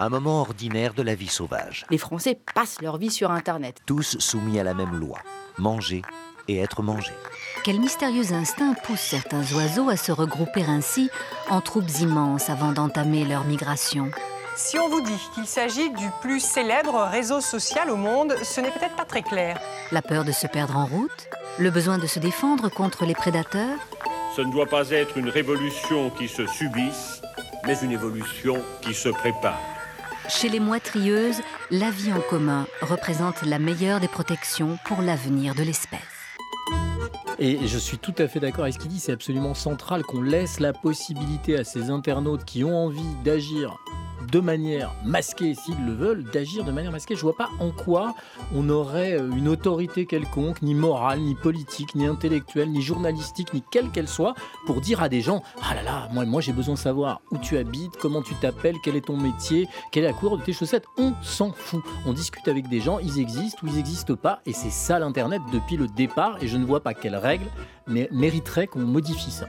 Un moment ordinaire de la vie sauvage. Les Français passent leur vie sur Internet. Tous soumis à la même loi. Manger et être mangé. Quel mystérieux instinct pousse certains oiseaux à se regrouper ainsi en troupes immenses avant d'entamer leur migration Si on vous dit qu'il s'agit du plus célèbre réseau social au monde, ce n'est peut-être pas très clair. La peur de se perdre en route Le besoin de se défendre contre les prédateurs Ce ne doit pas être une révolution qui se subisse, mais une évolution qui se prépare. Chez les moitrieuses, la vie en commun représente la meilleure des protections pour l'avenir de l'espèce. Et je suis tout à fait d'accord avec ce qu'il dit, c'est absolument central qu'on laisse la possibilité à ces internautes qui ont envie d'agir de manière masquée, s'ils le veulent, d'agir de manière masquée. Je vois pas en quoi on aurait euh, une autorité quelconque, ni morale, ni politique, ni intellectuelle, ni journalistique, ni quelle qu'elle soit, pour dire à des gens Ah là là, moi, moi j'ai besoin de savoir où tu habites, comment tu t'appelles, quel est ton métier, quelle est la couleur de tes chaussettes. On s'en fout. On discute avec des gens, ils existent ou ils n'existent pas, et c'est ça l'Internet depuis le départ, et je ne vois pas quelle règle mériterait qu'on modifie ça.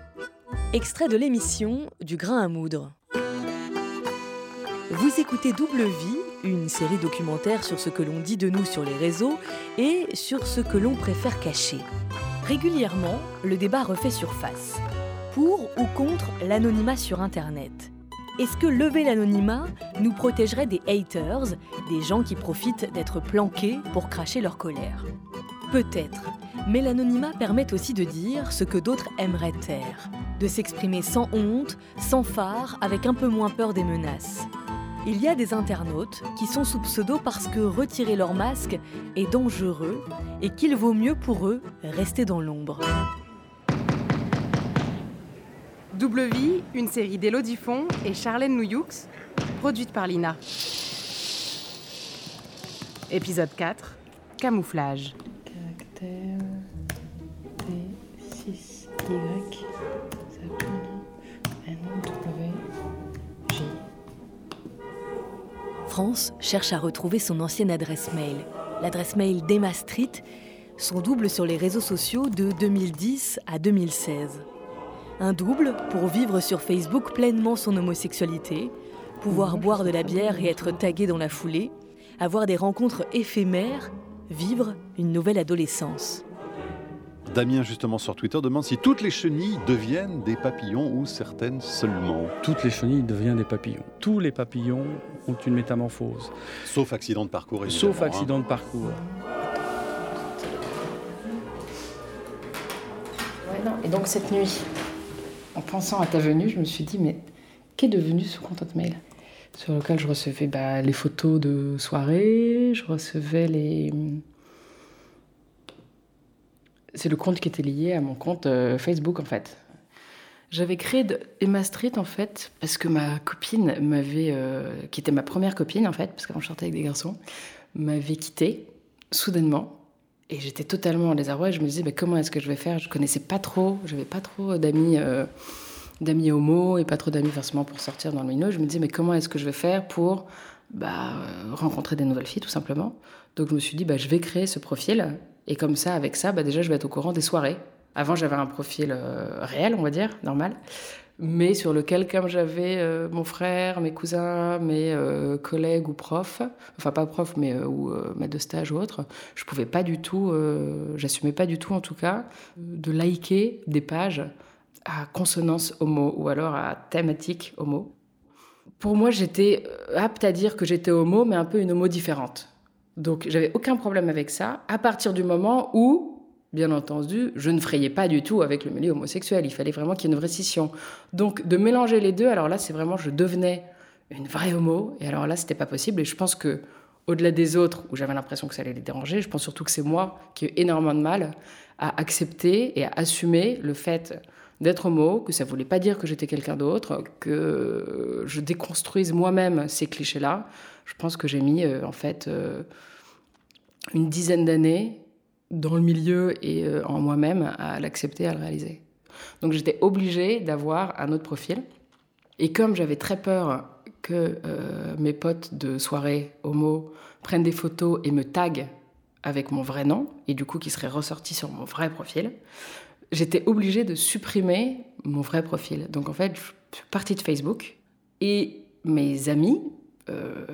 Extrait de l'émission Du grain à moudre. Vous écoutez Double Vie, une série documentaire sur ce que l'on dit de nous sur les réseaux et sur ce que l'on préfère cacher. Régulièrement, le débat refait surface. Pour ou contre l'anonymat sur Internet? Est-ce que lever l'anonymat nous protégerait des haters, des gens qui profitent d'être planqués pour cracher leur colère? Peut-être, mais l'anonymat permet aussi de dire ce que d'autres aimeraient taire, de s'exprimer sans honte, sans phare, avec un peu moins peur des menaces. Il y a des internautes qui sont sous pseudo parce que retirer leur masque est dangereux et qu'il vaut mieux pour eux rester dans l'ombre. Double Vie, une série d'Elodie Font et Charlène Nouyoux, produite par Lina. Épisode 4 Camouflage. Caractère T6Y. France cherche à retrouver son ancienne adresse mail, l'adresse mail d'Emma Street, son double sur les réseaux sociaux de 2010 à 2016. Un double pour vivre sur Facebook pleinement son homosexualité, pouvoir boire de la bière et être tagué dans la foulée, avoir des rencontres éphémères, vivre une nouvelle adolescence. Damien, justement, sur Twitter, demande si toutes les chenilles deviennent des papillons ou certaines seulement. Toutes les chenilles deviennent des papillons. Tous les papillons ont une métamorphose. Sauf accident de parcours, Sauf hein. accident de parcours. et donc cette nuit, en pensant à ta venue, je me suis dit, mais qu'est devenu ce compte mail Sur lequel je recevais bah, les photos de soirée, je recevais les c'est le compte qui était lié à mon compte euh, Facebook en fait. J'avais créé Emma Street en fait parce que ma copine m'avait, euh, qui était ma première copine en fait, parce qu'avant je avec des garçons, m'avait quitté soudainement et j'étais totalement en désarroi. Et je me disais mais comment est-ce que je vais faire? Je connaissais pas trop, j'avais pas trop d'amis, euh, d'amis homo et pas trop d'amis forcément pour sortir dans le milieu. Je me disais mais comment est-ce que je vais faire pour bah, rencontrer des nouvelles filles tout simplement? Donc je me suis dit bah je vais créer ce profil et comme ça, avec ça, bah déjà, je vais être au courant des soirées. Avant, j'avais un profil euh, réel, on va dire, normal, mais sur lequel, comme j'avais euh, mon frère, mes cousins, mes euh, collègues ou profs, enfin pas profs, mais ou maîtres de stage ou autres, je pouvais pas du tout, j'assumais pas du tout en tout cas, de liker des pages à consonance homo ou alors à thématique homo. Pour moi, j'étais apte à dire que j'étais homo, mais un peu une homo différente. Donc j'avais aucun problème avec ça, à partir du moment où, bien entendu, je ne frayais pas du tout avec le milieu homosexuel. Il fallait vraiment qu'il y ait une vraie scission. Donc de mélanger les deux, alors là, c'est vraiment, je devenais une vraie homo, et alors là, c'était pas possible. Et je pense que, au-delà des autres, où j'avais l'impression que ça allait les déranger, je pense surtout que c'est moi qui ai eu énormément de mal à accepter et à assumer le fait d'être homo, que ça voulait pas dire que j'étais quelqu'un d'autre, que je déconstruise moi-même ces clichés-là. Je pense que j'ai mis, euh, en fait, euh, une dizaine d'années dans le milieu et euh, en moi-même à l'accepter, à le réaliser. Donc j'étais obligée d'avoir un autre profil. Et comme j'avais très peur que mes potes de soirée homo prennent des photos et me taguent avec mon vrai nom, et du coup qui serait ressorti sur mon vrai profil, j'étais obligée de supprimer mon vrai profil. Donc en fait, je suis partie de Facebook et mes amis euh,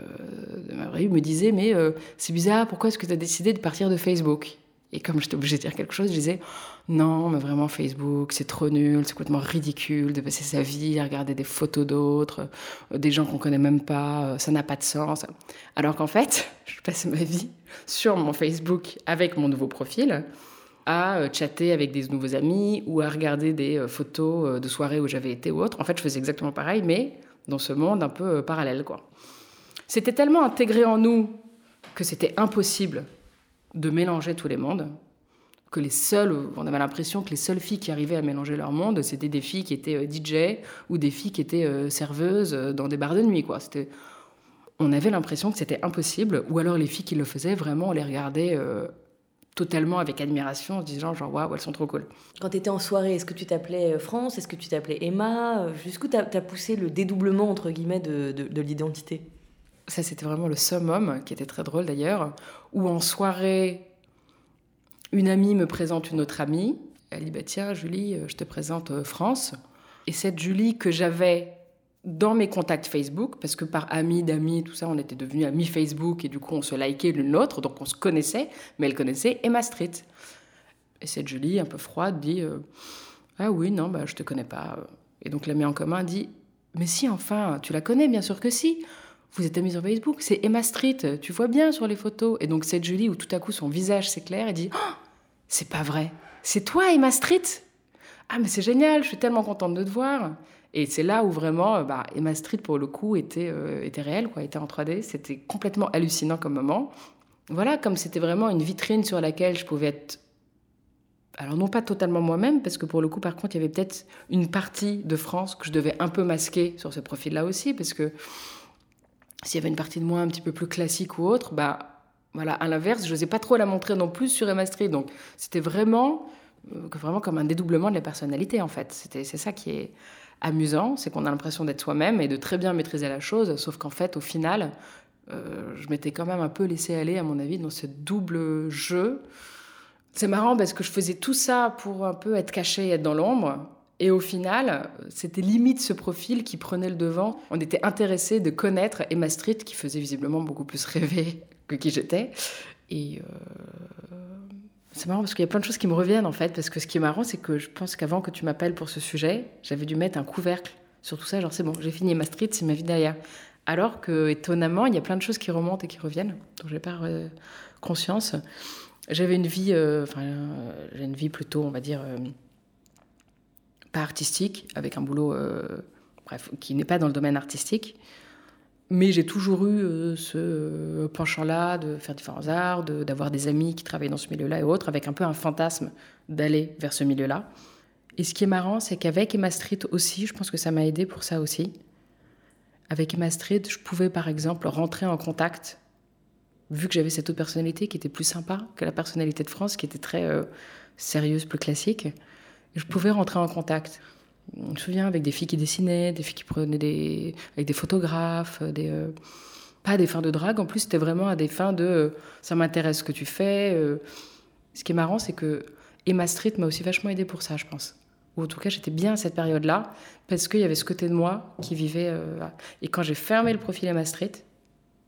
de ma vraie vie me disait Mais euh, c'est bizarre, pourquoi est-ce que tu as décidé de partir de Facebook? Et comme j'étais obligée de dire quelque chose, je disais Non, mais vraiment, Facebook, c'est trop nul, c'est complètement ridicule de passer sa vie à regarder des photos d'autres, euh, des gens qu'on connaît même pas, ça n'a pas de sens. Alors qu'en fait, je passe ma vie sur mon Facebook avec mon nouveau profil à chatter avec des nouveaux amis ou à regarder des photos de soirées où j'avais été ou autre. En fait, je faisais exactement pareil, mais dans ce monde un peu parallèle, quoi. C'était tellement intégré en nous que c'était impossible de mélanger tous les mondes, que les seules, on avait l'impression que les seules filles qui arrivaient à mélanger leur monde, c'était des filles qui étaient euh, DJ ou des filles qui étaient euh, serveuses euh, dans des bars de nuit, on avait l'impression que c'était impossible, ou alors les filles qui le faisaient, vraiment, on les regardait totalement avec admiration en se disant genre waouh elles sont trop cool. Quand tu étais en soirée, est-ce que tu t'appelais France? Est-ce que tu t'appelais Emma? Jusqu'où tu as, poussé le dédoublement entre guillemets de l'identité? Ça, c'était vraiment le summum, qui était très drôle d'ailleurs, où en soirée, une amie me présente une autre amie. Elle dit bah, Tiens, Julie, euh, je te présente euh, France. Et cette Julie que j'avais dans mes contacts Facebook, parce que par amis d'amis, tout ça, on était devenus amis Facebook et du coup on se likait l'une l'autre, donc on se connaissait, mais elle connaissait Emma Street. Et cette Julie, un peu froide, dit euh, Ah oui, non, bah, je te connais pas. Et donc l'ami en commun dit Mais si, enfin, tu la connais, bien sûr que si vous êtes amis sur Facebook, c'est Emma Street, tu vois bien sur les photos. Et donc cette Julie où tout à coup son visage s'éclaire et dit oh, C'est pas vrai, c'est toi Emma Street? Ah mais c'est génial, je suis tellement contente de te voir. Et c'est là où vraiment bah, Emma Street pour le coup était, euh, était réelle, quoi, était en 3D. C'était complètement hallucinant comme moment. Voilà, comme c'était vraiment une vitrine sur laquelle je pouvais être alors non pas totalement moi-même, parce que pour le coup, par contre, il y avait peut-être une partie de France que je devais un peu masquer sur ce profil-là aussi, parce que s'il y avait une partie de moi un petit peu plus classique ou autre, bah voilà, à l'inverse, je n'osais pas trop la montrer non plus sur Emma. Donc c'était vraiment, euh, vraiment comme un dédoublement de la personnalité en fait. C'était, c'est ça qui est amusant, c'est qu'on a l'impression d'être soi-même et de très bien maîtriser la chose, sauf qu'en fait, au final, euh, je m'étais quand même un peu laissé aller, à mon avis, dans ce double jeu. C'est marrant parce que je faisais tout ça pour un peu être caché et être dans l'ombre. Et au final, c'était limite ce profil qui prenait le devant. On était intéressé de connaître Emma Street, qui faisait visiblement beaucoup plus rêver que qui j'étais. Et euh, c'est marrant parce qu'il y a plein de choses qui me reviennent en fait. Parce que ce qui est marrant, c'est que je pense qu'avant que tu m'appelles pour ce sujet, j'avais dû mettre un couvercle sur tout ça. Genre, c'est bon, j'ai fini Emma Street, c'est ma vie derrière. Alors que, étonnamment, il y a plein de choses qui remontent et qui reviennent, dont j'ai pas euh, conscience. J'avais une vie, euh, enfin, j'ai une vie plutôt, on va dire artistique, avec un boulot, euh, bref, qui n'est pas dans le domaine artistique. Mais j'ai toujours eu euh, ce euh, penchant-là de faire différents arts, d'avoir des amis qui travaillent dans ce milieu-là et autres, avec un peu un fantasme d'aller vers ce milieu-là. Et ce qui est marrant, c'est qu'avec Emma Street aussi, je pense que ça m'a aidé pour ça aussi. Avec Emma Street, je pouvais par exemple rentrer en contact, vu que j'avais cette autre personnalité qui était plus sympa que la personnalité de France, qui était très sérieuse, plus classique je pouvais rentrer en contact. Je me souviens avec des filles qui dessinaient, des filles qui prenaient des. avec des photographes, des. Euh, pas à des fins de drague, en plus c'était vraiment à des fins de euh, ça m'intéresse ce que tu fais. Euh. Ce qui est marrant, c'est que Emma Street m'a aussi vachement aidé pour ça, je pense. Ou en tout cas, j'étais bien à cette période-là, parce qu'il y avait ce côté de moi qui vivait. et quand j'ai fermé le profil Emma Street,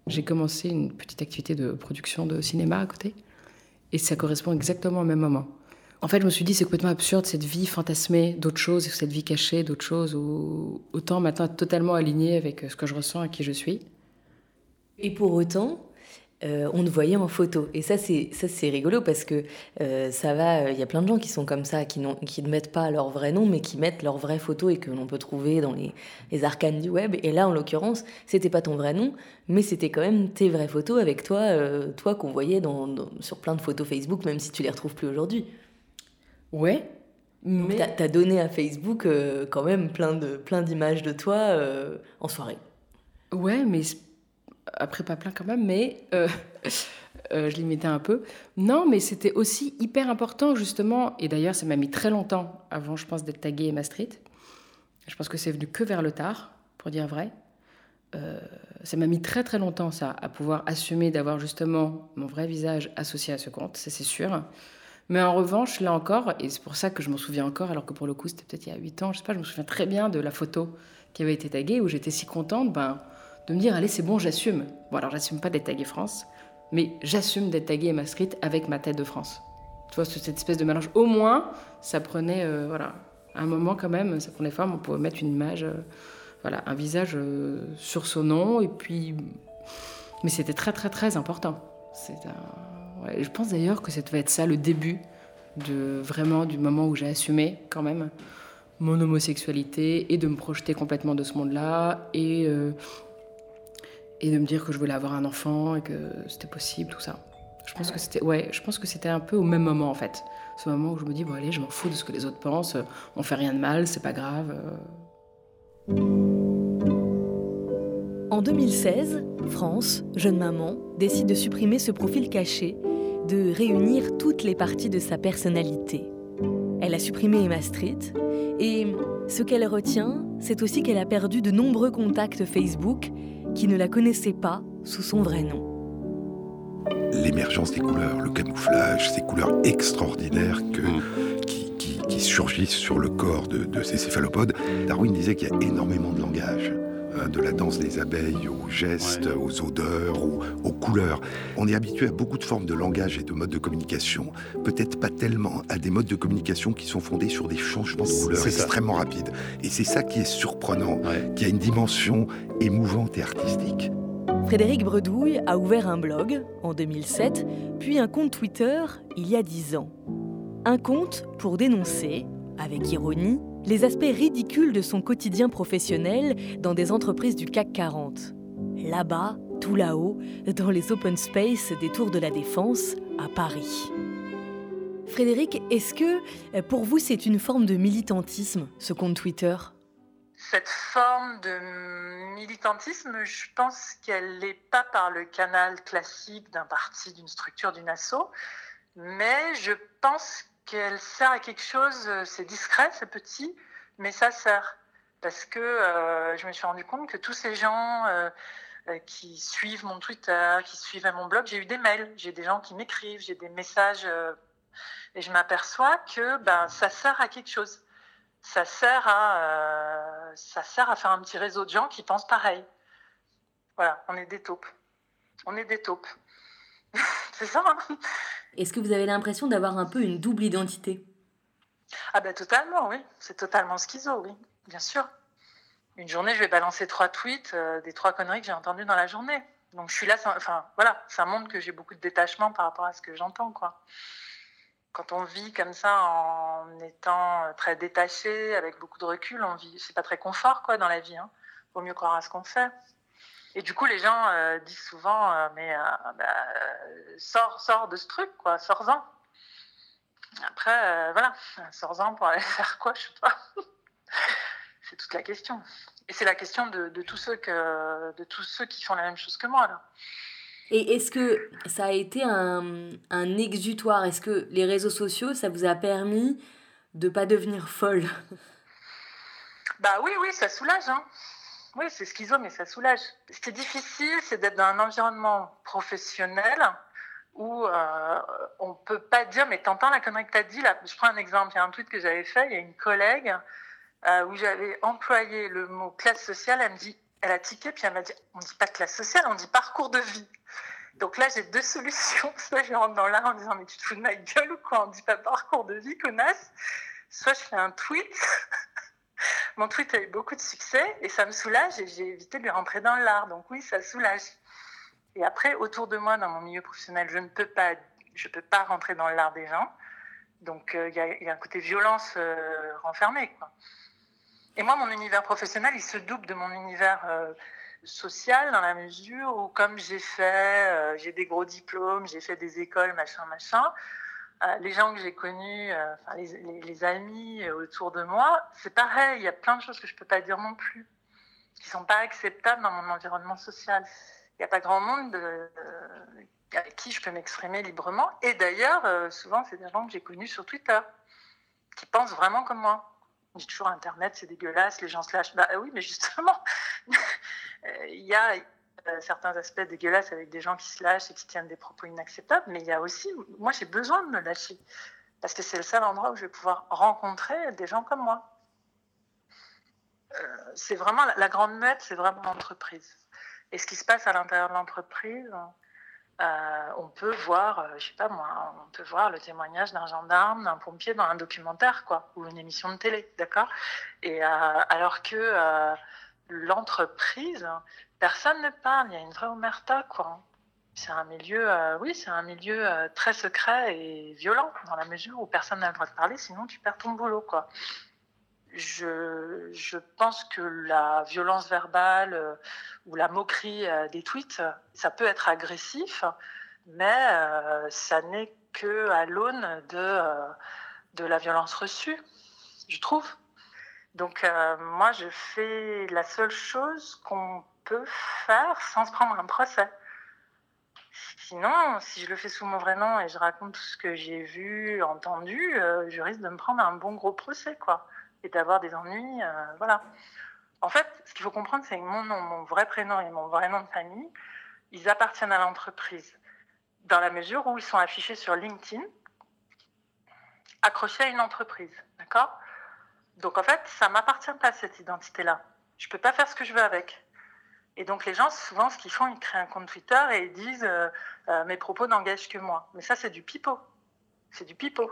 j'ai commencé une petite activité de production de cinéma à côté. Et ça correspond exactement au même moment. En fait, je me suis dit, c'est complètement absurde cette vie fantasmée d'autres choses, cette vie cachée d'autres choses, ou autant maintenant être totalement alignée avec ce que je ressens et qui je suis. Et pour autant, euh, on te voyait en photo. Et ça, c'est ça, c'est rigolo parce que euh, ça va. Il y a plein de gens qui sont comme ça, qui, ne mettent pas leur vrai nom, mais qui mettent leur vraie photo et que l'on peut trouver dans les, les, arcanes du web. Et là, en l'occurrence, c'était pas ton vrai nom, mais c'était quand même tes vraies photos avec toi, euh, toi qu'on voyait sur plein de photos Facebook, même si tu les retrouves plus aujourd'hui. Ouais. Mais tu as, donné à Facebook euh, quand même plein de plein d'images de toi euh, en soirée. Ouais, mais après pas plein quand même, mais euh, je limitais un peu. Non, mais c'était aussi hyper important justement, et d'ailleurs ça m'a mis très longtemps avant, je pense, d'être taguée Emma Street. Je pense que c'est venu que vers le tard, pour dire vrai. ça m'a mis très très longtemps ça, à pouvoir assumer d'avoir justement mon vrai visage associé à ce compte, ça c'est sûr. Mais en revanche, là encore, et c'est pour ça que je m'en souviens encore, alors que pour le coup, c'était peut-être il y a 8 ans, je sais pas, je me souviens très bien de la photo qui avait été taguée, où j'étais si contente ben, de me dire allez c'est bon j'assume. Bon alors j'assume pas d'être taguée France, mais j'assume d'être taguée Emma Street avec ma tête de France. Tu vois cette espèce de mélange. Au moins ça prenait euh, voilà un moment quand même ça prenait forme on pouvait mettre une image euh, voilà un visage euh, sur son nom et puis mais c'était très très très important. Ouais, je pense d'ailleurs que ça devait être ça le début de vraiment du moment où j'ai assumé quand même mon homosexualité et de me projeter complètement de ce monde-là et, euh, et de me dire que je voulais avoir un enfant et que c'était possible, tout ça. Je pense que c'était ouais, je pense que c'était un peu au même moment en fait. Ce moment où je me dis bon allez, je m'en fous de ce que les autres pensent, on fait rien de mal, c'est pas grave. En 2016, France, jeune maman, décide de supprimer ce profil caché, de réunir toutes les parties de sa personnalité. Elle a supprimé Emma Street et ce qu'elle retient, c'est aussi qu'elle a perdu de nombreux contacts Facebook qui ne la connaissaient pas sous son vrai nom. L'émergence des couleurs, le camouflage, ces couleurs extraordinaires que, qui, qui, qui, surgissent sur le corps de, de ces céphalopodes, Darwin disait qu'il y a énormément de langage de la danse des abeilles aux gestes, ouais. aux odeurs, aux, aux, couleurs. On est habitué à beaucoup de formes de langage et de modes de communication, peut-être pas tellement à des modes de communication qui sont fondés sur des changements de couleurs extrêmement ça. rapides. Et c'est ça qui est surprenant, ouais. qui a une dimension émouvante et artistique. Frédéric Bredouille a ouvert un blog en 2007, puis un compte Twitter il y a 10 ans. Un compte pour dénoncer, avec ironie, les aspects ridicules de son quotidien professionnel dans des entreprises du CAC 40. Là-bas, tout là-haut, dans les open space des Tours de la Défense, à Paris. Frédéric, est-ce que pour vous c'est une forme de militantisme, ce compte Twitter? Cette forme de militantisme, je pense qu'elle n'est pas par le canal classique d'un parti, d'une structure, d'une asso, mais je pense qu'elle sert à quelque chose, c'est discret, c'est petit, mais ça sert. Parce que euh, je me suis rendu compte que tous ces gens euh, qui suivent mon Twitter, qui suivent mon blog, j'ai eu des mails, j'ai des gens qui m'écrivent, j'ai des messages, euh, et je m'aperçois que ben, ça sert à quelque chose ça sert à euh, ça sert à faire un petit réseau de gens qui pensent pareil. Voilà, on est des taupes. On est des taupes. c'est ça. Hein Est-ce que vous avez l'impression d'avoir un peu une double identité? Ah ben totalement, oui. C'est totalement schizo, oui, bien sûr. Une journée, je vais balancer trois tweets euh, des trois conneries que j'ai entendues dans la journée. Donc je suis là, enfin voilà, ça montre que j'ai beaucoup de détachement par rapport à ce que j'entends, quoi quand on vit comme ça en étant très détaché, avec beaucoup de recul, on vit, c'est pas très confort quoi dans la vie. Hein. Vaut mieux croire à ce qu'on fait. Et du coup, les gens euh, disent souvent, euh, mais euh, bah, sors, sors de ce truc, quoi, sors-en. Après, voilà, sors-en pour aller faire quoi, je sais pas. c'est toute la question. Et c'est la question de, de, tous ceux que, de tous ceux qui font la même chose que moi là. Et est-ce que ça a été un, un exutoire? Est-ce que les réseaux sociaux, ça vous a permis de ne pas devenir folle? Bah oui, oui, ça soulage. Hein. Oui, c'est schizo, mais ça soulage. Ce qui est difficile, c'est d'être dans un environnement professionnel où euh, on ne peut pas dire, mais t'entends la connerie que tu as dit là. Je prends un exemple. Il y a un tweet que j'avais fait, il y a une collègue euh, où j'avais employé le mot classe sociale. Elle me dit, elle a tiqué, puis elle m'a dit, on ne dit pas classe sociale, on dit parcours de vie. Donc là, j'ai deux solutions. Soit je rentre dans l'art en disant, mais tu te fous de ma gueule ou quoi? On ne dit pas parcours de vie, connasse. Soit je fais un tweet. Mon tweet a eu beaucoup de succès et ça me soulage et j'ai évité de lui rentrer dans l'art. Donc oui, ça soulage. Et après, autour de moi, dans mon milieu professionnel, je ne peux pas, je peux pas rentrer dans l'art des gens. Donc il euh, y, y, a un côté violence euh, renfermé. Quoi. Et moi, mon univers professionnel, il se double de mon univers euh, social dans la mesure où, comme j'ai fait, euh, j'ai des gros diplômes, j'ai fait des écoles, machin, machin, les gens que j'ai connus, euh, les, les, amis autour de moi, c'est pareil, il y a plein de choses que je ne peux pas dire non plus, qui ne sont pas acceptables dans mon environnement social. Il n'y a pas grand monde de, avec qui je peux m'exprimer librement. Et d'ailleurs, souvent, c'est des gens que j'ai connus sur Twitter, qui pensent vraiment comme moi. On dit toujours Internet, c'est dégueulasse, les gens se lâchent. Bah oui, mais justement, il y a euh, certains aspects dégueulasses avec des gens qui se lâchent et qui tiennent des propos inacceptables, mais il y a aussi, moi j'ai besoin de me lâcher, parce que c'est le seul endroit où je vais pouvoir rencontrer des gens comme moi. Euh, c'est vraiment la grande muette, c'est vraiment l'entreprise. Et ce qui se passe à l'intérieur de l'entreprise, euh, on peut voir, euh, je sais pas moi, on peut voir le témoignage d'un gendarme, d'un pompier dans un documentaire, quoi, ou une émission de télé, d'accord? Et euh, alors que l'entreprise, personne ne parle, il y a une vraie omerta, quoi. C'est un milieu, oui, c'est un milieu très secret et violent dans la mesure où personne n'a le droit de parler, sinon tu perds ton boulot, quoi je, je, pense que la violence verbale euh, ou la moquerie euh, des tweets, ça peut être agressif, mais euh, ça n'est que à l'aune de, de la violence reçue, je trouve. Donc moi, je fais la seule chose qu'on peut faire sans se prendre un procès. Sinon, si je le fais sous mon vrai nom et je raconte tout ce que j'ai vu, entendu, je risque de me prendre un bon gros procès, quoi et d'avoir des ennuis. Euh, voilà. En fait, ce qu'il faut comprendre, c'est que mon nom, mon vrai prénom et mon vrai nom de famille, ils appartiennent à l'entreprise dans la mesure où ils sont affichés sur LinkedIn, accrochés à une entreprise. D'accord? Donc en fait, ça m'appartient pas cette identité-là. Je peux pas faire ce que je veux avec. Et donc les gens, souvent, ce qu'ils font, ils créent un compte Twitter et ils disent euh, euh, mes propos n'engagent que moi. Mais ça, c'est du pipeau. C'est du pipeau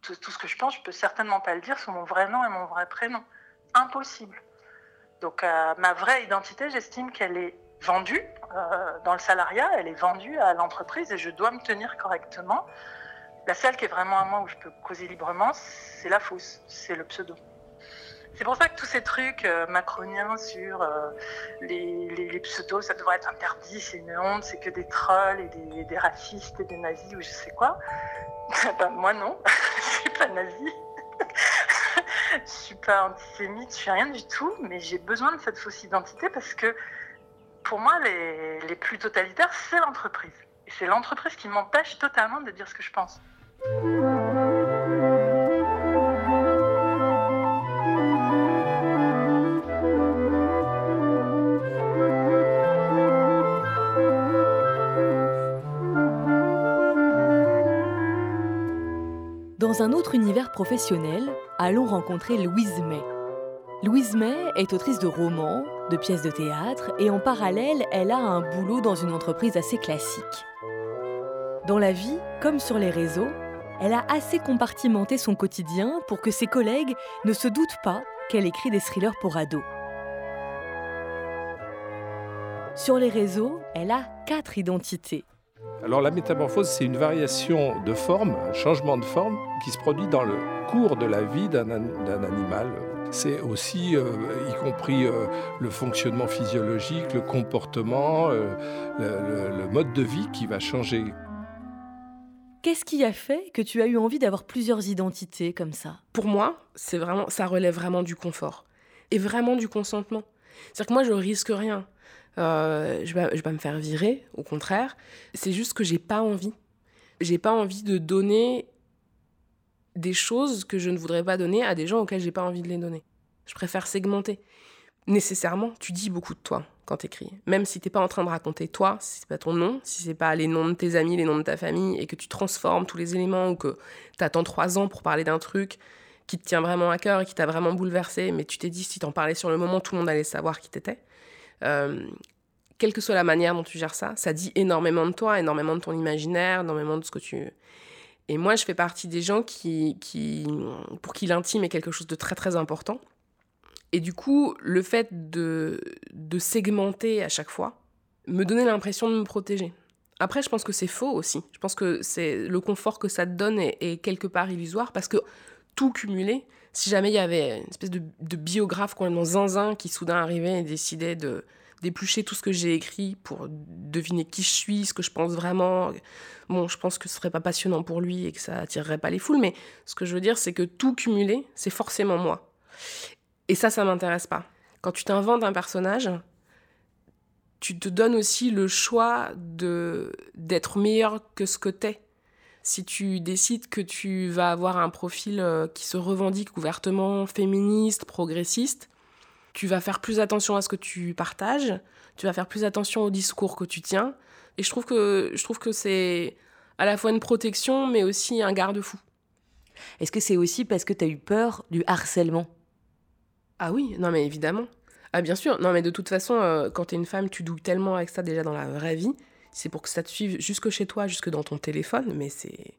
tout, ce que je pense, je peux certainement pas le dire sous mon vrai nom et mon vrai prénom. Impossible. Donc euh, ma vraie identité, j'estime qu'elle est vendue dans le salariat, elle est vendue à l'entreprise et je dois me tenir correctement. La seule qui est vraiment à moi où je peux causer librement, c'est la fausse, c'est le pseudo. C'est pour ça que tous ces trucs euh, macroniens sur les, les, pseudos, ça devrait être interdit, c'est une honte, c'est que des trolls et des, des, racistes et des nazis ou je sais quoi. ben, moi non, je suis pas nazie. je suis pas antisémite, je suis rien du tout, mais j'ai besoin de cette fausse identité parce que pour moi, les, les plus totalitaires, c'est l'entreprise. Et c'est l'entreprise qui m'empêche totalement de dire ce que je pense. Dans un autre univers professionnel, allons rencontrer Louise May. Louise May est autrice de romans, de pièces de théâtre et en parallèle, elle a un boulot dans une entreprise assez classique. Dans la vie, comme sur les réseaux, elle a assez compartimenté son quotidien pour que ses collègues ne se doutent pas qu'elle écrit des thrillers pour ados. Sur les réseaux, elle a quatre identités. Alors la métamorphose, c'est une variation de forme, un changement de forme qui se produit dans le cours de la vie d'un animal. C'est aussi, euh, y compris euh, le fonctionnement physiologique, le comportement, euh, le, mode de vie qui va changer. Qu'est-ce qui a fait que tu as eu envie d'avoir plusieurs identités comme ça? Pour moi, c'est vraiment, ça relève vraiment du confort et vraiment du consentement. C'est-à-dire que moi, je risque rien. Euh, je, vais, vais pas me faire virer, au contraire. C'est juste que j'ai pas envie. J'ai pas envie de donner des choses que je ne voudrais pas donner à des gens auxquels j'ai pas envie de les donner. Je préfère segmenter. Nécessairement, tu dis beaucoup de toi quand tu écris. Même si t'es pas en train de raconter toi, si c'est pas ton nom, si c'est pas les noms de tes amis, les noms de ta famille, et que tu transformes tous les éléments ou que tu attends trois ans pour parler d'un truc qui te tient vraiment à cœur et qui t'a vraiment bouleversé, mais tu t'es dit si t'en parlais sur le moment, tout le monde allait savoir qui t'étais. Euh, quelle que soit la manière dont tu gères ça, ça dit énormément de toi, énormément de ton imaginaire, énormément de ce que tu... Et moi, je fais partie des gens qui, qui, pour qui l'intime est quelque chose de très très important. Et du coup, le fait de, de segmenter à chaque fois me donnait l'impression de me protéger. Après, je pense que c'est faux aussi. Je pense que c'est le confort que ça te donne est, quelque part illusoire parce que tout cumulé, si jamais il y avait une espèce de, de biographe complètement zinzin qui soudain arrivait et décidait de d'éplucher tout ce que j'ai écrit pour deviner qui je suis, ce que je pense vraiment. Bon, je pense que ce serait pas passionnant pour lui et que ça attirerait pas les foules, mais ce que je veux dire, c'est que tout cumulé, c'est forcément moi. Et ça, ça m'intéresse pas. Quand tu t'inventes un personnage, tu te donnes aussi le choix de d'être meilleur que ce que t'es si tu décides que tu vas avoir un profil euh, qui se revendique ouvertement féministe, progressiste, tu vas faire plus attention à ce que tu partages, tu vas faire plus attention au discours que tu tiens. Et je trouve que, je trouve que c'est à la fois une protection, mais aussi un garde-fou. Est-ce que c'est aussi parce que tu as eu peur du harcèlement? Ah oui, non mais évidemment. Ah bien sûr, non mais de toute façon, euh, quand t'es une femme, tu douilles tellement avec ça déjà dans la vraie vie. C'est pour que ça te suive jusque chez toi, jusque dans ton téléphone, mais c'est...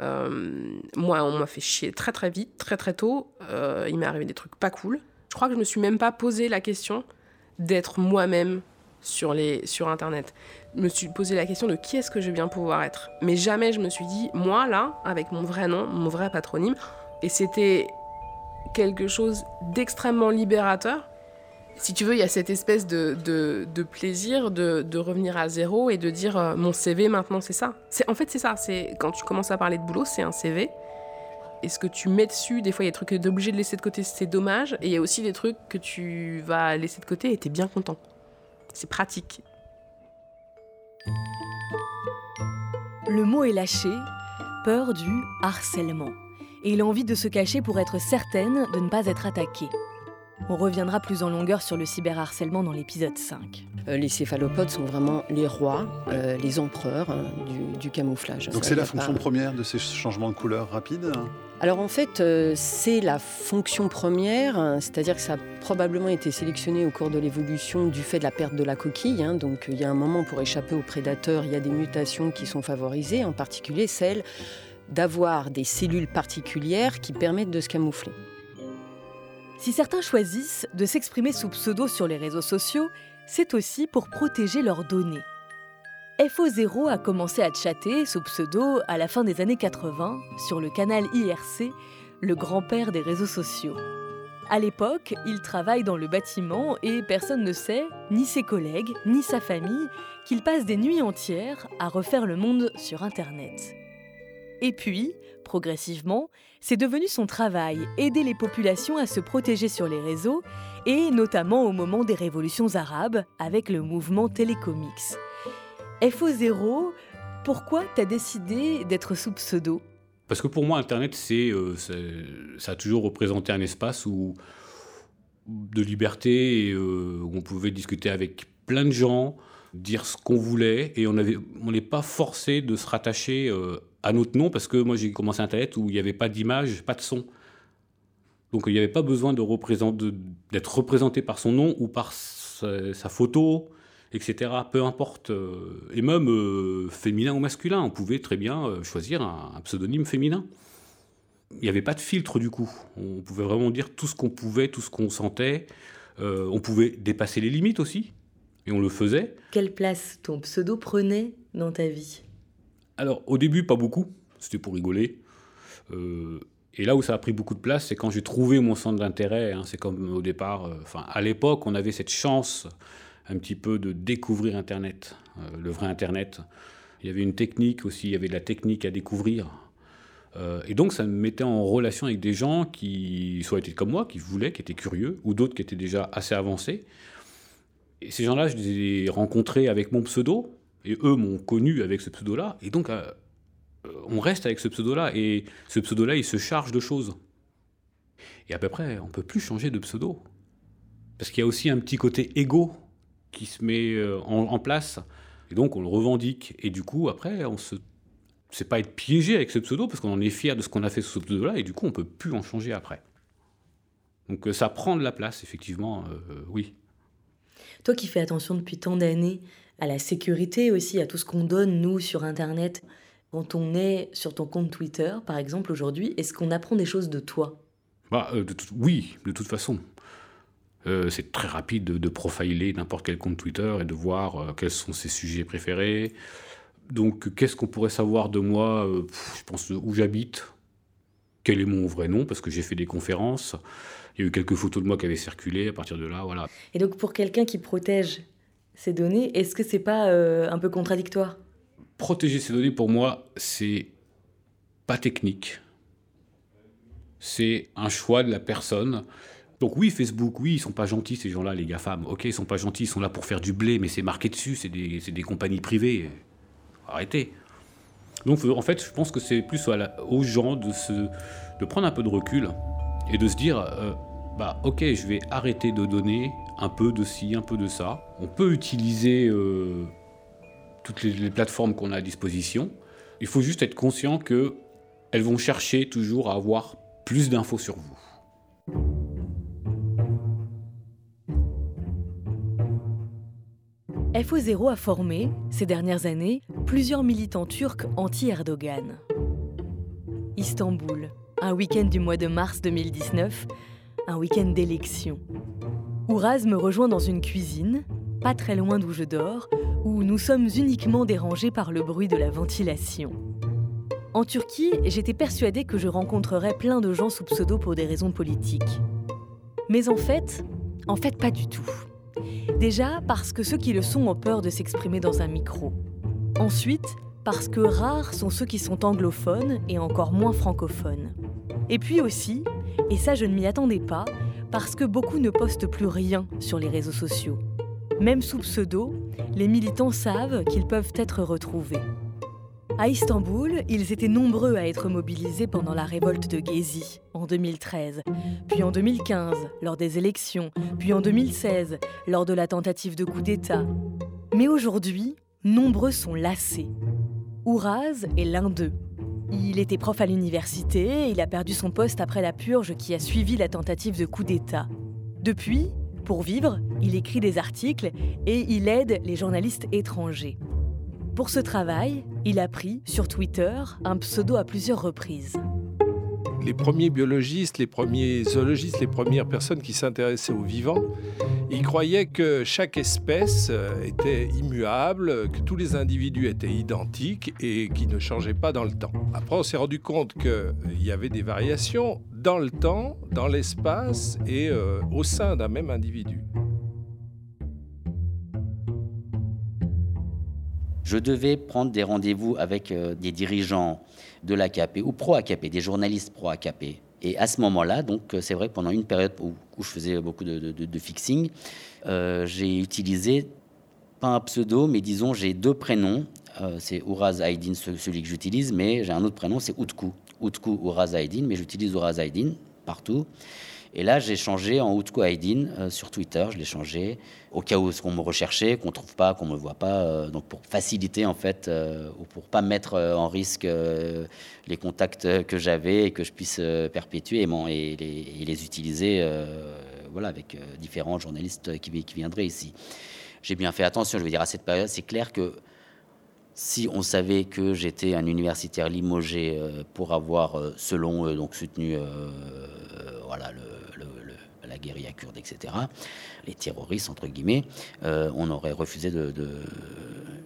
Euh, moi, on m'a fait chier très très vite, très très tôt. Euh, il m'est arrivé des trucs pas cool. Je crois que je me suis même pas posé la question d'être moi-même sur, les, sur Internet. Je me suis posé la question de qui est-ce que je vais bien pouvoir être. Mais jamais je me suis dit, moi là, avec mon vrai nom, mon vrai patronyme, et c'était quelque chose d'extrêmement libérateur. Si tu veux, il y a cette espèce de, de, plaisir de, de, revenir à zéro et de dire euh, mon CV maintenant c'est ça. C'est en fait c'est ça. C'est quand tu commences à parler de boulot, c'est un CV. Et ce que tu mets dessus, des fois il y a des trucs que tu es obligé de laisser de côté, c'est dommage. Et il y a aussi des trucs que tu vas laisser de côté et tu es bien content. C'est pratique. Le mot est lâché, peur du harcèlement. Et il a envie de se cacher pour être certaine de ne pas être attaquée. On reviendra plus en longueur sur le cyberharcèlement dans l'épisode 5. Euh, les céphalopodes sont vraiment les rois, euh, les empereurs hein, du, camouflage. Donc c'est la fonction première de ces changements de couleur rapides alors en fait, euh, c'est la fonction première, hein, c'est-à-dire que ça a probablement été sélectionné au cours de l'évolution du fait de la perte de la coquille. Hein. donc il y a un moment pour échapper aux prédateurs, il y a des mutations qui sont favorisées, en particulier celle d'avoir des cellules particulières qui permettent de se camoufler. Si certains choisissent de s'exprimer sous pseudo sur les réseaux sociaux, c'est aussi pour protéger leurs données. FO0 a commencé à chatter sous pseudo à la fin des années 80 sur le canal IRC, le grand-père des réseaux sociaux. À l'époque, il travaille dans le bâtiment et personne ne sait, ni ses collègues, ni sa famille, qu'il passe des nuits entières à refaire le monde sur Internet. Et puis, progressivement, c'est devenu son travail, aider les populations à se protéger sur les réseaux, et notamment au moment des révolutions arabes avec le mouvement Télécomics. FO0, pourquoi t'as décidé d'être sous pseudo? Parce que pour moi, Internet, c'est, euh, ça a toujours représenté un espace où, de liberté, euh, où on pouvait discuter avec plein de gens, dire ce qu'on voulait, et on n'est pas forcé de se rattacher euh, à notre nom, parce que moi j'ai commencé Internet où il n'y avait pas d'image, pas de son. Donc il n'y avait pas besoin d'être représenté par son nom ou par sa, photo, etc. Peu importe. Euh, et même euh, féminin ou masculin, on pouvait très bien euh, choisir un, pseudonyme féminin. Il n'y avait pas de filtre du coup. On pouvait vraiment dire tout ce qu'on pouvait, tout ce qu'on sentait. on pouvait dépasser les limites aussi. Et on le faisait. Quelle place ton pseudo prenait dans ta vie? Alors, au début, pas beaucoup. C'était pour rigoler. Euh, et là où ça a pris beaucoup de place, c'est quand j'ai trouvé mon centre d'intérêt. Hein. c'est comme au départ. Euh, enfin, à l'époque, on avait cette chance un petit peu de découvrir Internet, euh, le vrai Internet. Il y avait une technique aussi, il y avait de la technique à découvrir. et donc, ça me mettait en relation avec des gens qui soit étaient comme moi, qui voulaient, qui étaient curieux, ou d'autres qui étaient déjà assez avancés. Et ces gens-là, je les ai rencontrés avec mon pseudo, et eux m'ont connu avec ce pseudo-là. Et donc, euh, on reste avec ce pseudo-là. Et ce pseudo-là, il se charge de choses. Et à peu près, on peut plus changer de pseudo. Parce qu'il y a aussi un petit côté égo qui se met euh, en, place. Et donc, on le revendique. Et du coup, après, on se. C'est pas être piégé avec ce pseudo, parce qu'on en est fier de ce qu'on a fait sous ce pseudo-là, et du coup, on peut plus en changer après. Donc, euh, ça prend de la place, effectivement, oui. Toi qui fais attention depuis tant d'années à la sécurité aussi, à tout ce qu'on donne, nous, sur Internet. Quand on est sur ton compte Twitter, par exemple, aujourd'hui, est-ce qu'on apprend des choses de toi? Bah, euh, Oui, de toute façon. Euh, c'est très rapide de, profiler n'importe quel compte Twitter et de voir euh, quels sont ses sujets préférés. Donc, qu'est-ce qu'on pourrait savoir de moi? Je pense où j'habite, quel est mon vrai nom, parce que j'ai fait des conférences. Il y a eu quelques photos de moi qui avaient circulé à partir de là, voilà. Et donc, pour quelqu'un qui protège ces données, est-ce que c'est pas euh, un peu contradictoire? Protéger ces données, pour moi, c'est pas technique. C'est un choix de la personne. Donc oui, Facebook, oui, ils sont pas gentils ces gens-là, les GAFAM. Ok, ils sont pas gentils, ils sont là pour faire du blé, mais c'est marqué dessus, c'est des, des, compagnies privées. Arrêtez. Donc en fait, je pense que c'est plus aux gens de, se, de prendre un peu de recul et de se dire, euh, bah ok, je vais arrêter de donner un peu de ci, un peu de ça. On peut utiliser euh, toutes les, les plateformes qu'on a à disposition. Il faut juste être conscient que elles vont chercher toujours à avoir plus d'infos sur vous. FO0 a formé, ces dernières années, plusieurs militants turcs anti-Erdogan. Istanbul, un week-end du mois de mars 2019, un week-end d'élection. Ouraz me rejoint dans une cuisine, pas très loin d'où je dors, où nous sommes uniquement dérangés par le bruit de la ventilation. En Turquie, j'étais persuadée que je rencontrerais plein de gens sous pseudo pour des raisons politiques. Mais en fait, en fait pas du tout. Déjà parce que ceux qui le sont ont peur de s'exprimer dans un micro. Ensuite, parce que rares sont ceux qui sont anglophones et encore moins francophones. Et puis aussi, et ça je ne m'y attendais pas, parce que beaucoup ne postent plus rien sur les réseaux sociaux. Même sous pseudo, les militants savent qu'ils peuvent être retrouvés. À Istanbul, ils étaient nombreux à être mobilisés pendant la révolte de Gezi en 2013, puis en 2015 lors des élections, puis en 2016 lors de la tentative de coup d'État. Mais aujourd'hui, nombreux sont lassés. Ouraz est l'un d'eux. Il était prof à l'université, il a perdu son poste après la purge qui a suivi la tentative de coup d'État. Depuis, pour vivre, il écrit des articles et il aide les journalistes étrangers. Pour ce travail, il a pris, sur Twitter, un pseudo à plusieurs reprises. Les premiers biologistes, les premiers zoologistes, les premières personnes qui s'intéressaient aux vivants, ils croyaient que chaque espèce euh, était immuable, que tous les individus étaient identiques et qui ne changeaient pas dans le temps. Après, on s'est rendu compte qu'il y avait des variations dans le temps, dans l'espace et euh, au sein d'un même individu. Je devais prendre des rendez-vous avec euh, des dirigeants de l'AKP ou pro-AKP, des journalistes pro-AKP. Et à ce moment-là, donc euh, c'est vrai pendant une période où, je faisais beaucoup de, fixing, euh, j'ai utilisé pas un pseudo, mais disons j'ai deux prénoms. c'est Ouraz Aydin, celui que j'utilise, mais j'ai un autre prénom, c'est Outku. Outku Ouraz Aydin, mais j'utilise Ouraz Aydin partout. Et là, j'ai changé en Outko Aydin euh, sur Twitter. Je l'ai changé au cas où qu'on me recherchait, qu'on trouve pas, qu'on me voit pas. Euh, donc pour faciliter en fait, euh, ou pour pas mettre en risque les contacts que j'avais et que je puisse perpétuer et, les, utiliser, voilà, avec différents journalistes qui, viendraient ici. J'ai bien fait attention. Je veux dire à cette période, c'est clair que si on savait que j'étais un universitaire limogé pour avoir, selon eux, donc soutenu voilà, le, guérilla kurde, etc., les terroristes, entre guillemets, euh, on aurait refusé de,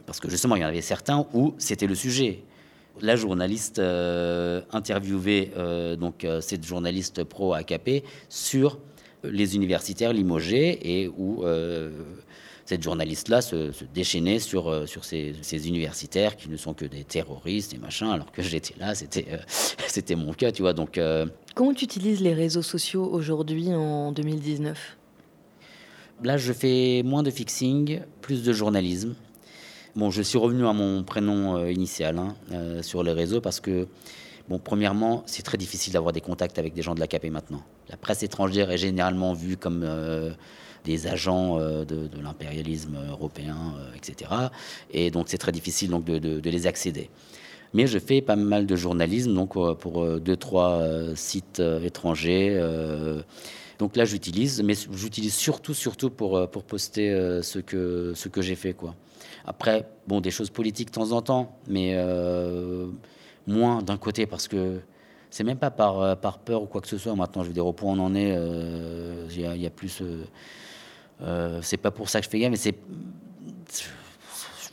Parce que justement, il y en avait certains où c'était le sujet. La journaliste euh, interviewait euh, donc cette journaliste pro AKP sur les universitaires limogés et où cette journaliste-là se, déchaînait sur, sur ces, universitaires qui ne sont que des terroristes et machin, alors que j'étais là, c'était c'était mon cas, tu vois. Donc Comment tu utilises les réseaux sociaux aujourd'hui en 2019 Là, je fais moins de fixing, plus de journalisme. Bon, je suis revenu à mon prénom euh, initial hein, euh, sur les réseaux parce que, bon, premièrement, c'est très difficile d'avoir des contacts avec des gens de la KP maintenant. La presse étrangère est généralement vue comme euh, des agents de, l'impérialisme européen, etc. Et donc, c'est très difficile donc, de les accéder. Mais je fais pas mal de journalisme, donc euh, pour euh, deux, trois euh, sites étrangers. Donc là, j'utilise, mais j'utilise surtout, surtout pour, pour poster ce que, ce que j'ai fait. Quoi. Après, bon, des choses politiques de temps en temps, mais moins d'un côté parce que c'est même pas par, par peur ou quoi que ce soit. Maintenant, je veux dire, au point où on en est, il y, a plus. c'est pas pour ça que je fais gaffe, mais c'est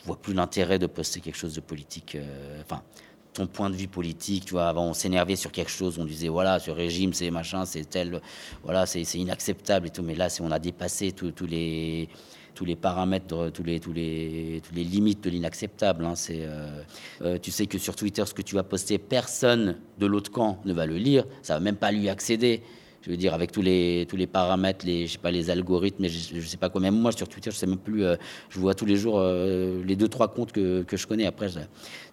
vois plus l'intérêt de poster quelque chose de politique. Euh, enfin, ton point de vue politique, tu vois, avant on s'énervait sur quelque chose, on disait voilà, ce régime, c'est machin, c'est tel, voilà, c'est inacceptable et tout. Mais là, on a dépassé tous les tous les paramètres, tous les, tous les, tous les limites de l'inacceptable. Hein. C'est, euh, euh, tu sais que sur Twitter, ce que tu vas poster, personne de l'autre camp ne va le lire, ça va même pas lui accéder je veux dire, avec tous les, tous les paramètres, les, je sais pas, les algorithmes, je, je sais pas quoi. Même moi, sur Twitter, je sais même plus, euh, je vois tous les jours euh, les deux, trois comptes que, que je connais. Après, tu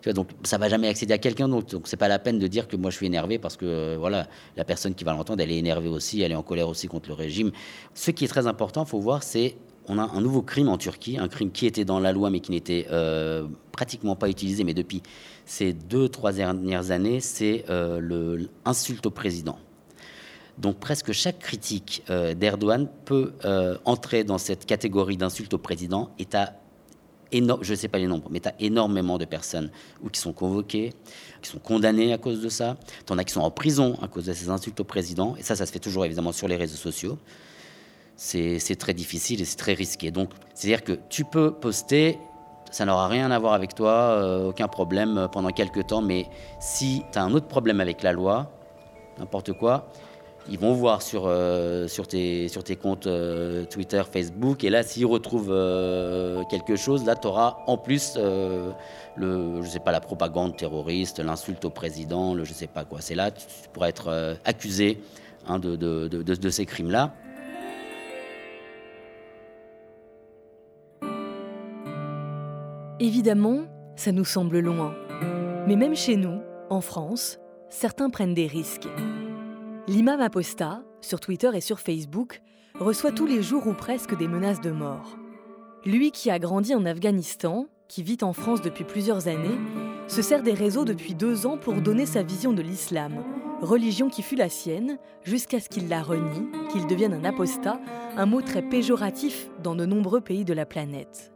vois, donc ça va jamais accéder à quelqu'un d'autre. Donc, c'est pas la peine de dire que moi, je suis énervé parce que, euh, voilà, la personne qui va l'entendre, elle est énervée aussi, elle est en colère aussi contre le régime. Ce qui est très important, faut voir, c'est on a un nouveau crime en Turquie, un crime qui était dans la loi mais qui n'était pratiquement pas utilisé, mais depuis ces deux, trois dernières années, c'est l'insulte au président. Donc presque chaque critique euh, d'Erdogan peut euh, entrer dans cette catégorie d'insulte au président et je ne sais pas les nombres, mais tu as énormément de personnes ou qui sont convoquées, qui sont condamnées à cause de ça. Tu en as qui sont en prison à cause de ces insultes au président. Et ça, ça se fait toujours évidemment sur les réseaux sociaux. C'est très difficile et c'est très risqué. Donc, c'est-à-dire que tu peux poster, ça n'aura rien à voir avec toi, euh, aucun problème pendant quelques temps, mais si tu as un autre problème avec la loi, n'importe quoi, ils vont voir sur, euh, sur, tes, comptes euh, Twitter, Facebook, et là, s'ils retrouvent euh, quelque chose, là, tu auras en plus, le, je sais pas, la propagande terroriste, l'insulte au président, le je sais pas quoi. C'est là, tu, pourras être accusé hein, de ces crimes-là. Évidemment, ça nous semble loin. Mais même chez nous, en France, certains prennent des risques. L'imam Aposta, sur Twitter et sur Facebook, reçoit tous les jours ou presque des menaces de mort. Lui qui a grandi en Afghanistan, qui vit en France depuis plusieurs années, se sert des réseaux depuis deux ans pour donner sa vision de l'islam, religion qui fut la sienne, jusqu'à ce qu'il la renie, qu'il devienne un apostat, un mot très péjoratif dans de nombreux pays de la planète.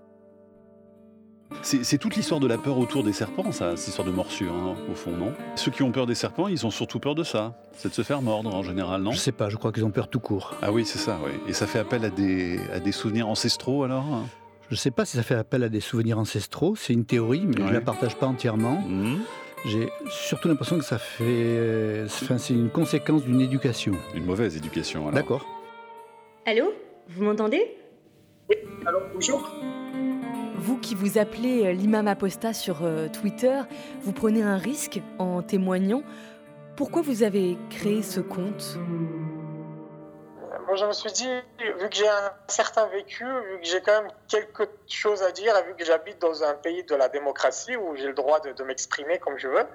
C'est toute l'histoire de la peur autour des serpents, ça, cette histoire de morsure, hein, au fond, non? Ceux qui ont peur des serpents, ils ont surtout peur de ça. C'est de se faire mordre en général, non? Je sais pas, je crois qu'ils ont peur tout court. Ah oui, c'est ça, oui. Et ça fait appel à des, à des souvenirs ancestraux alors Je sais pas si ça fait appel à des souvenirs ancestraux, c'est une théorie, mais je je la partage pas entièrement. Mmh. J'ai surtout l'impression que ça fait. Enfin, c'est une conséquence d'une éducation. Une mauvaise éducation, alors. D'accord. Allô? Vous m'entendez? Oui, alors bonjour. Vous qui vous appelez euh, l'imam apostat sur euh, Twitter, vous prenez un risque en témoignant. Pourquoi vous avez créé ce compte? Moi, je me suis dit, vu que j'ai un certain vécu, vu que j'ai quand même quelque chose à dire, vu que j'habite dans un pays de la démocratie où j'ai le droit de, m'exprimer comme je veux,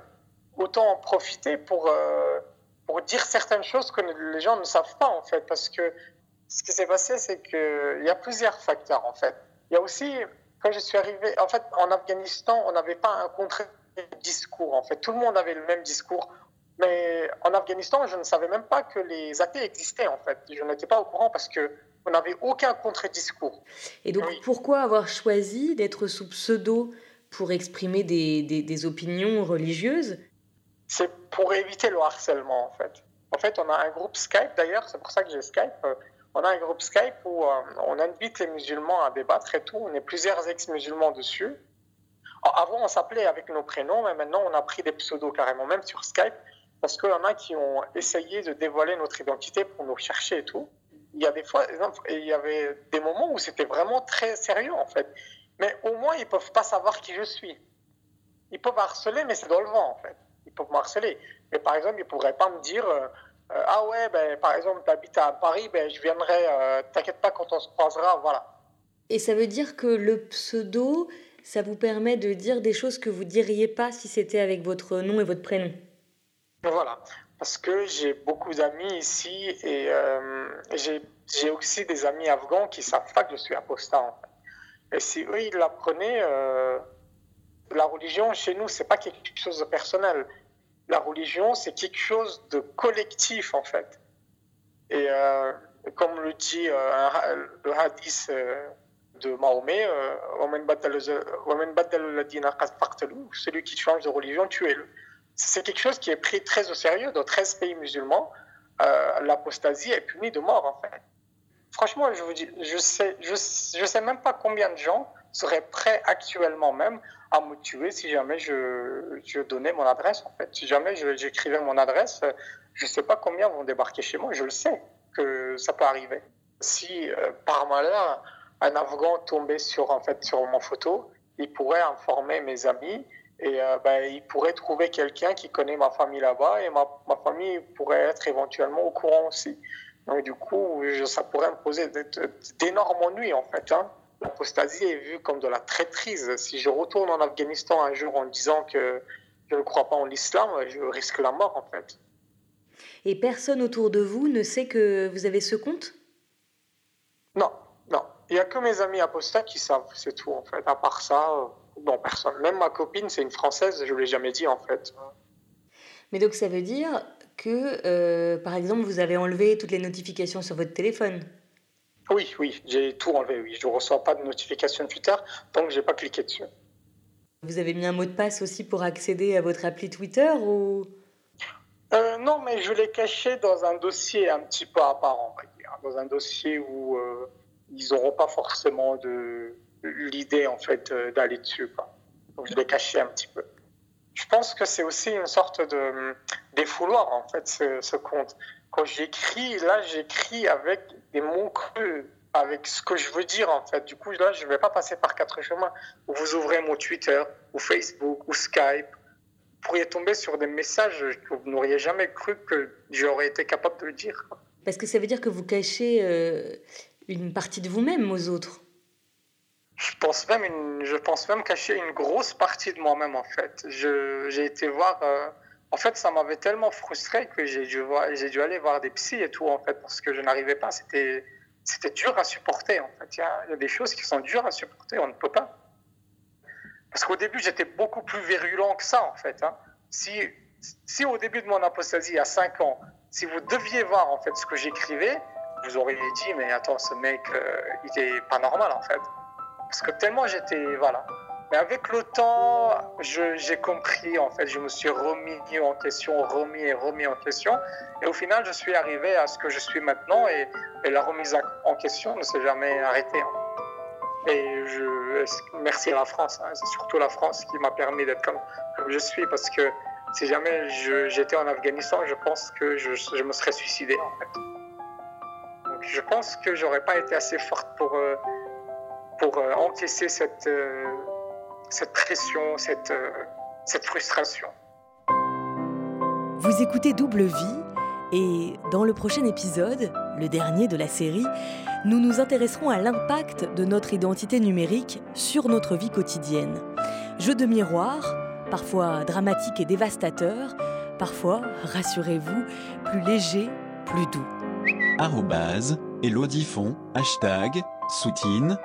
autant en profiter pour, euh, pour dire certaines choses que les gens ne savent pas, en fait. Parce que ce qui s'est passé, c'est qu'il y a plusieurs facteurs, en fait. Il y a aussi quand je suis arrivé, en fait, en Afghanistan, on n'avait pas un contre-discours. En fait, tout le monde avait le même discours. Mais en Afghanistan, je ne savais même pas que les athées existaient, en fait. Je n'étais pas au courant parce que on n'avait aucun contre-discours. Et donc, pourquoi avoir choisi d'être sous pseudo pour exprimer des, des, des opinions religieuses? C'est pour éviter le harcèlement, en fait. En fait, on a un groupe Skype, d'ailleurs, c'est pour ça que j'ai Skype on a un groupe Skype où euh, on invite les musulmans à débattre et tout. On est plusieurs ex-musulmans dessus. Avant, on s'appelait avec nos prénoms, mais maintenant, on a pris des pseudos carrément, même sur Skype, parce qu'il y en a qui ont essayé de dévoiler notre identité pour nous chercher et tout. Il y a des fois, il y avait des moments où c'était vraiment très sérieux, en fait. Mais au moins, ils peuvent pas savoir qui je suis. Ils peuvent harceler, mais c'est dans le vent, en fait. Ils peuvent harceler. Mais par exemple, ils pourraient pas me dire... Euh, euh, ah ouais, ben, par exemple, tu habites à Paris, ben, je viendrai, euh, t'inquiète pas quand on se croisera, voilà. Et ça veut dire que le pseudo, ça vous permet de dire des choses que vous diriez pas si c'était avec votre nom et votre prénom? Voilà, parce que j'ai beaucoup d'amis ici et euh, j'ai aussi des amis afghans qui savent pas que je suis apostat. En fait. Et si eux, ils l'apprenaient, la religion chez nous, c'est pas quelque chose de personnel la religion, c'est quelque chose de collectif, en fait. Et euh, comme le dit euh, le hadith euh, de Mahomet, celui qui change de religion, tuez-le. C'est quelque chose qui est pris très au sérieux dans 13 pays musulmans. L'apostasie est punie de mort, en fait. Franchement, je vous dis, je sais, je, je sais même pas combien de gens seraient prêts actuellement même à me tuer si jamais je, je donnais mon adresse, en fait. Si jamais j'écrivais mon adresse, je ne sais pas combien vont débarquer chez moi. Je le sais que ça peut arriver. Si euh, par malheur, un Afghan tombait sur, en fait, sur mon photo, il pourrait informer mes amis et euh, ben, il pourrait trouver quelqu'un qui connaît ma famille là-bas et ma, ma, famille pourrait être éventuellement au courant aussi. Donc du coup, ça pourrait me poser d'énormes ennuis en fait. Hein l'apostasie est vue comme de la traîtrise. Si je retourne en Afghanistan un jour en disant que je ne crois pas en l'islam, je risque la mort en fait. Et personne autour de vous ne sait que vous avez ce compte? Non, non. Il n'y a que mes amis apostats qui savent, c'est tout en fait. À part ça, non, personne. Même ma copine, c'est une Française, je ne l'ai jamais dit en fait. Mais donc ça veut dire que, euh, par exemple, vous avez enlevé toutes les notifications sur votre téléphone? Oui, oui, j'ai tout enlevé. Oui, je ne reçois pas de notification Twitter tant que j'ai pas cliqué dessus. Vous avez mis un mot de passe aussi pour accéder à votre appli Twitter ou? Euh, Non, mais je l'ai caché dans un dossier un petit peu à part, on va dire. Dans un dossier où euh, ils n'auront pas forcément de l'idée en fait euh, d'aller dessus. Quoi. Donc je l'ai caché un petit peu. Je pense que c'est aussi une sorte de défouloir en fait ce, compte. Quand j'écris, là j'écris avec des mots crus, avec ce que je veux dire en fait. Du coup là je ne vais pas passer par quatre chemins. Vous ouvrez mon Twitter ou Facebook ou Skype, vous pourriez tomber sur des messages que vous n'auriez jamais cru que j'aurais été capable de le dire. Parce que ça veut dire que vous cachez euh, une partie de vous-même aux autres. Je pense même, je pense même cacher une grosse partie de moi-même en fait. J'ai été voir. Euh, en fait, ça m'avait tellement frustré que j'ai dû, j'ai dû aller voir des psys et tout en fait parce que je n'arrivais pas. C'était, c'était dur à supporter en fait. Il y, a, des choses qui sont dures à supporter. On ne peut pas. Parce qu'au début, j'étais beaucoup plus virulent que ça en fait. Hein. Si, si au début de mon apostasie, à 5 ans, si vous deviez voir en fait ce que j'écrivais, vous auriez dit mais attends, ce mec, euh, il est pas normal en fait. Parce que tellement j'étais. Voilà. Mais avec le temps, j'ai compris, en fait, je me suis remis en question, remis et remis en question. Et au final, je suis arrivé à ce que je suis maintenant et, la remise en question ne s'est jamais arrêtée. Et je, merci à la France, hein. c'est surtout la France qui m'a permis d'être comme, je suis parce que si jamais j'étais en Afghanistan, je pense que je, je, me serais suicidé en fait. Donc je pense que j'aurais pas été assez forte pour. Euh, pour euh, encaisser cette, euh, cette pression, cette, euh, cette frustration. Vous écoutez Double Vie et dans le prochain épisode, le dernier de la série, nous nous intéresserons à l'impact de notre identité numérique sur notre vie quotidienne. Jeu de miroir, parfois dramatique et dévastateur, parfois, rassurez-vous, plus léger, plus doux. Arrobase, Elodifon, hashtag, soutine,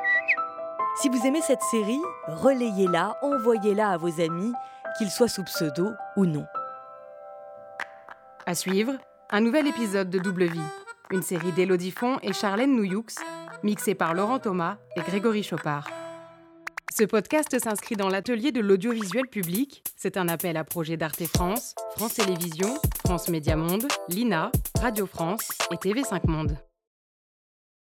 si vous aimez cette série, relayez-la, envoyez-la à vos amis, qu'ils soient sous pseudo ou non. À suivre, un nouvel épisode de Double Vie, une série d'Élodie Font et Charlène Nouyoux, mixée par Laurent Thomas et Grégory Chopard. Ce podcast s'inscrit dans l'atelier de l'audiovisuel public. C'est un appel à projet d'Arte France, France Télévisions, France Média Monde, l'INA, Radio France et TV5 Monde.